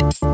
you.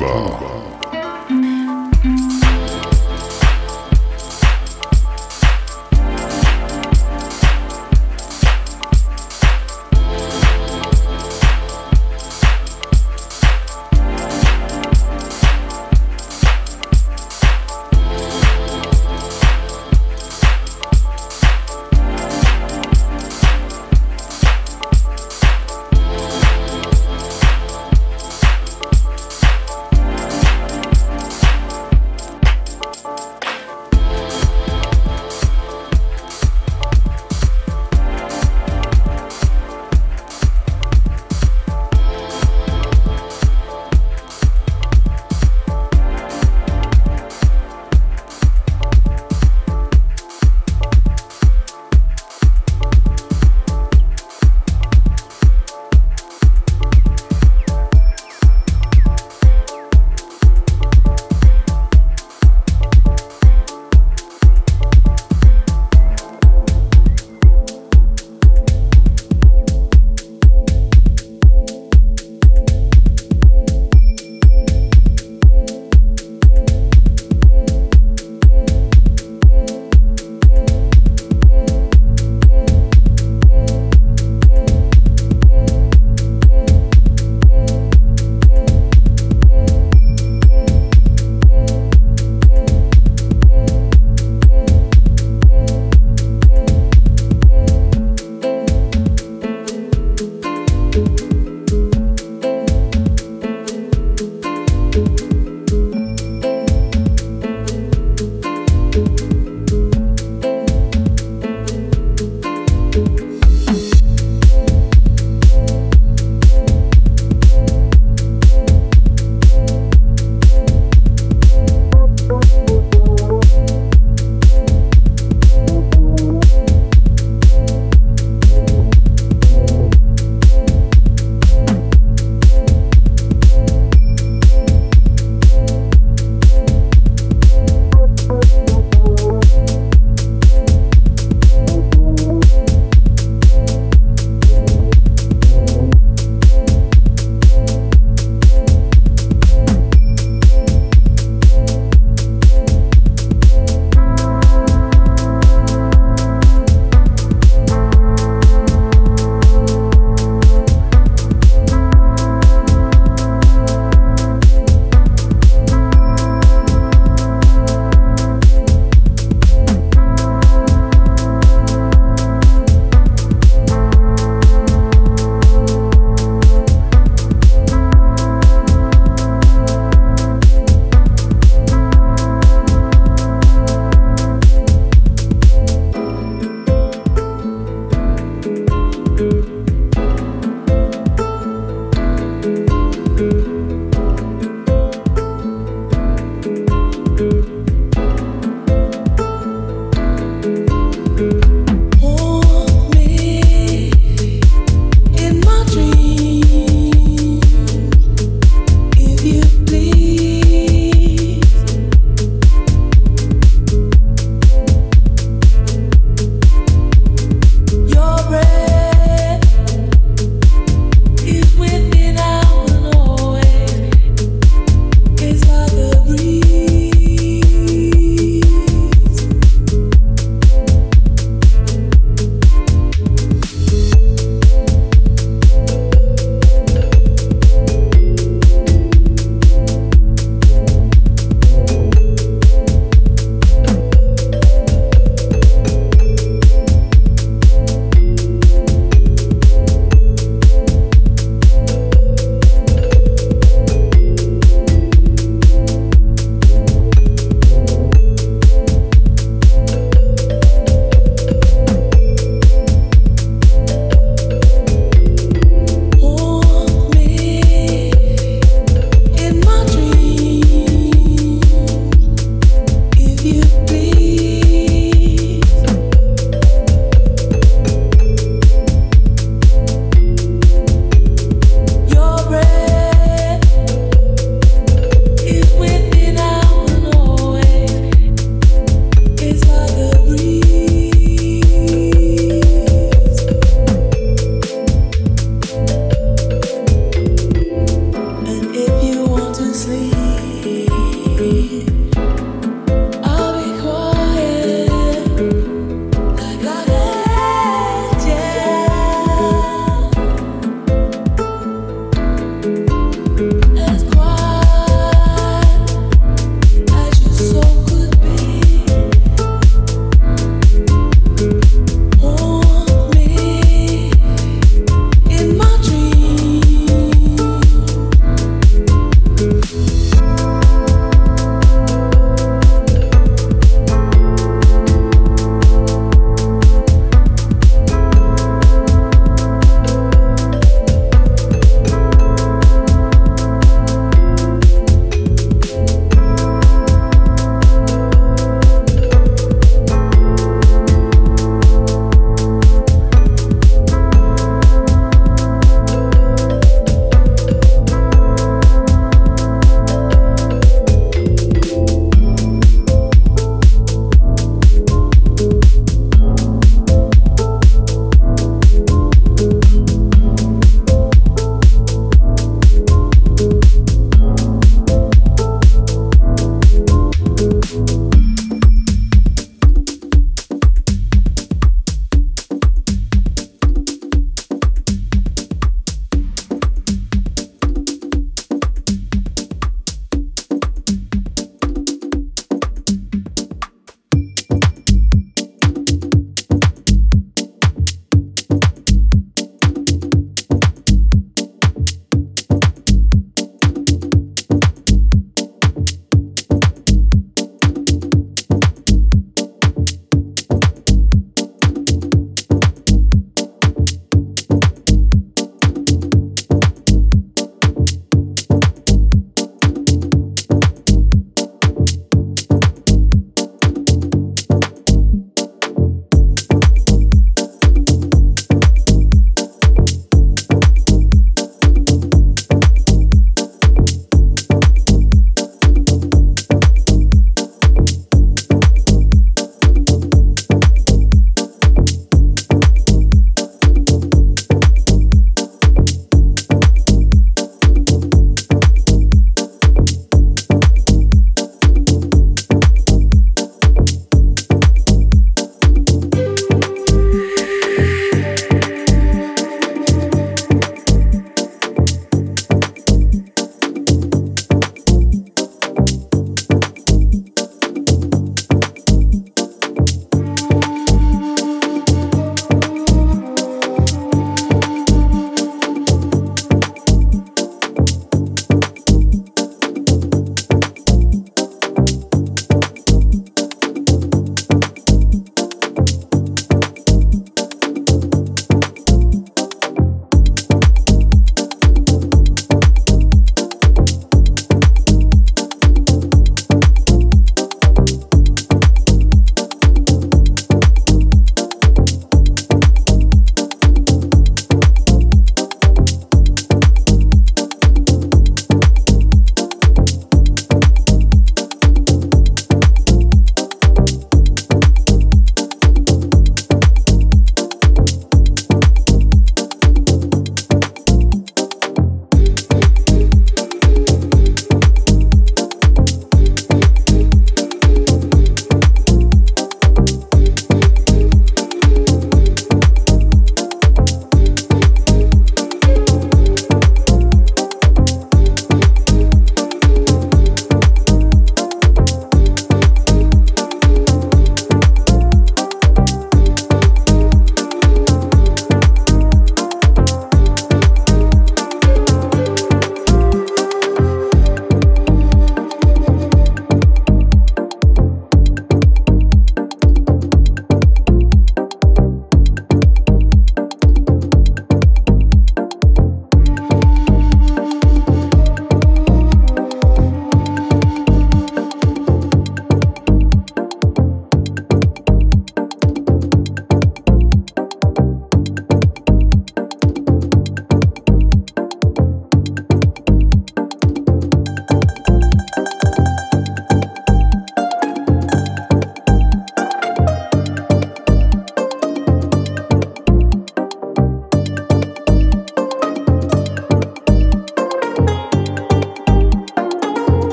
Vertuga.